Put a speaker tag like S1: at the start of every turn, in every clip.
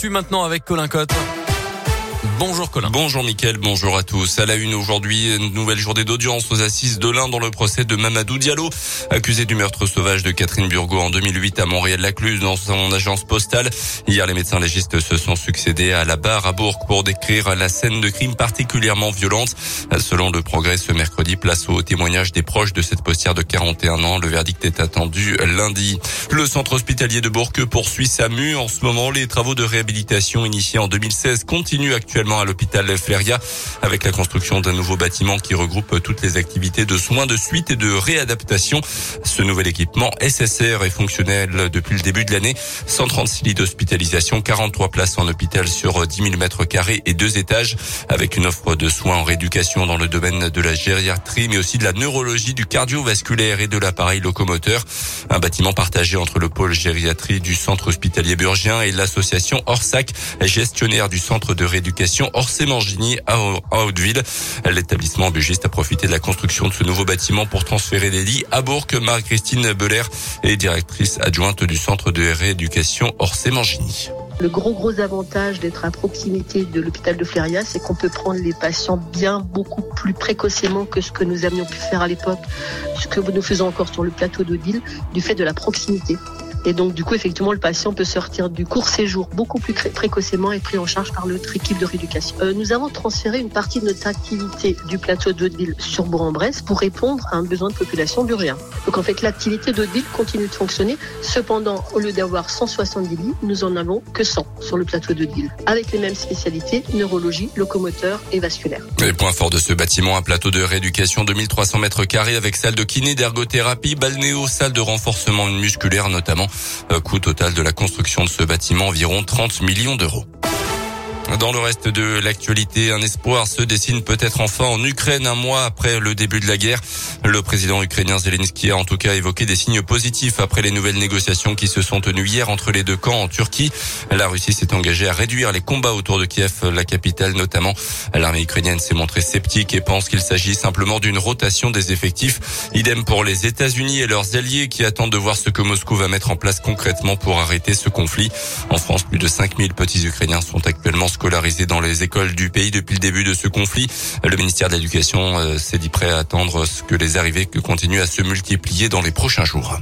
S1: Tu maintenant avec Colin Cotte. Bonjour Colin.
S2: Bonjour Mickaël, bonjour à tous. À la une aujourd'hui, une nouvelle journée d'audience aux assises de l'Ain dans le procès de Mamadou Diallo, accusé du meurtre sauvage de Catherine Burgot en 2008 à Montréal-Lacluse dans son agence postale. Hier, les médecins légistes se sont succédés à la barre à Bourg pour décrire la scène de crime particulièrement violente. Selon le progrès, ce mercredi, place au témoignage des proches de cette postière de 41 ans. Le verdict est attendu lundi. Le centre hospitalier de Bourg poursuit sa mue. En ce moment, les travaux de réhabilitation initiés en 2016 continuent actuellement à l'hôpital Fleria avec la construction d'un nouveau bâtiment qui regroupe toutes les activités de soins de suite et de réadaptation. Ce nouvel équipement SSR est fonctionnel depuis le début de l'année. 136 lits d'hospitalisation, 43 places en hôpital sur 10 000 mètres carrés et deux étages avec une offre de soins en rééducation dans le domaine de la gériatrie mais aussi de la neurologie, du cardiovasculaire et de l'appareil locomoteur. Un bâtiment partagé entre le pôle gériatrie du centre hospitalier burgien et l'association Orsac, gestionnaire du centre de rééducation Orsay-Mangini à Hauteville. L'établissement bugiste a profité de la construction de ce nouveau bâtiment pour transférer des lits à Bourg. Marie-Christine Beller est directrice adjointe du centre de rééducation Orsay-Mangini.
S3: Le gros gros avantage d'être à proximité de l'hôpital de Fléria, c'est qu'on peut prendre les patients bien beaucoup plus précocement que ce que nous avions pu faire à l'époque, ce que nous faisons encore sur le plateau d'Odile, du fait de la proximité. Et donc, du coup, effectivement, le patient peut sortir du court séjour beaucoup plus précocement et pris en charge par notre équipe de rééducation. Euh, nous avons transféré une partie de notre activité du plateau d'Hauteville sur Bourg-en-Bresse pour répondre à un besoin de population burgien. Donc, en fait, l'activité d'Hauteville continue de fonctionner. Cependant, au lieu d'avoir 170 lits, nous en avons que 100 sur le plateau d'Hauteville, avec les mêmes spécialités, neurologie, locomoteur et vasculaire.
S2: Les points forts de ce bâtiment, un plateau de rééducation de 1300 mètres carrés avec salle de kiné, d'ergothérapie, balnéo, salle de renforcement musculaire notamment. Euh, coût total de la construction de ce bâtiment environ 30 millions d'euros. Dans le reste de l'actualité, un espoir se dessine peut-être enfin en Ukraine un mois après le début de la guerre. Le président ukrainien Zelensky a en tout cas évoqué des signes positifs après les nouvelles négociations qui se sont tenues hier entre les deux camps en Turquie. La Russie s'est engagée à réduire les combats autour de Kiev, la capitale notamment. L'armée ukrainienne s'est montrée sceptique et pense qu'il s'agit simplement d'une rotation des effectifs. Idem pour les États-Unis et leurs alliés qui attendent de voir ce que Moscou va mettre en place concrètement pour arrêter ce conflit. En France, plus de 5000 petits Ukrainiens sont actuellement scolarisés dans les écoles du pays depuis le début de ce conflit. Le ministère de l'Éducation euh, s'est dit prêt à attendre ce que les arrivées continuent à se multiplier dans les prochains jours.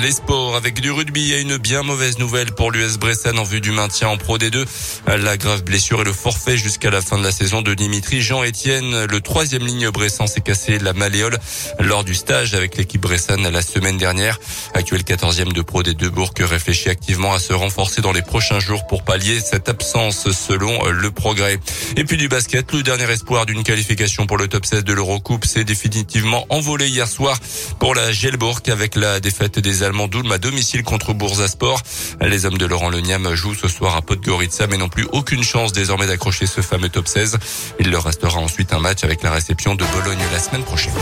S2: Les sports avec du rugby et une bien mauvaise nouvelle pour l'US Bressan en vue du maintien en Pro D2. La grave blessure et le forfait jusqu'à la fin de la saison de Dimitri Jean-Étienne. Le troisième ligne Bressan s'est cassé la malléole lors du stage avec l'équipe Bressan la semaine dernière. Actuel 14e de Pro D2, Bourg réfléchit activement à se renforcer dans les prochains jours pour pallier cette absence selon le progrès. Et puis du basket, le dernier espoir d'une qualification pour le top 16 de l'Eurocoupe s'est définitivement envolé hier soir pour la Gelbourg avec la défaite des Allemands d'Ulm à domicile contre Boursasport. Les hommes de Laurent Leniam jouent ce soir à Podgorica mais n'ont plus aucune chance désormais d'accrocher ce fameux top 16. Il leur restera ensuite un match avec la réception de Bologne la semaine prochaine.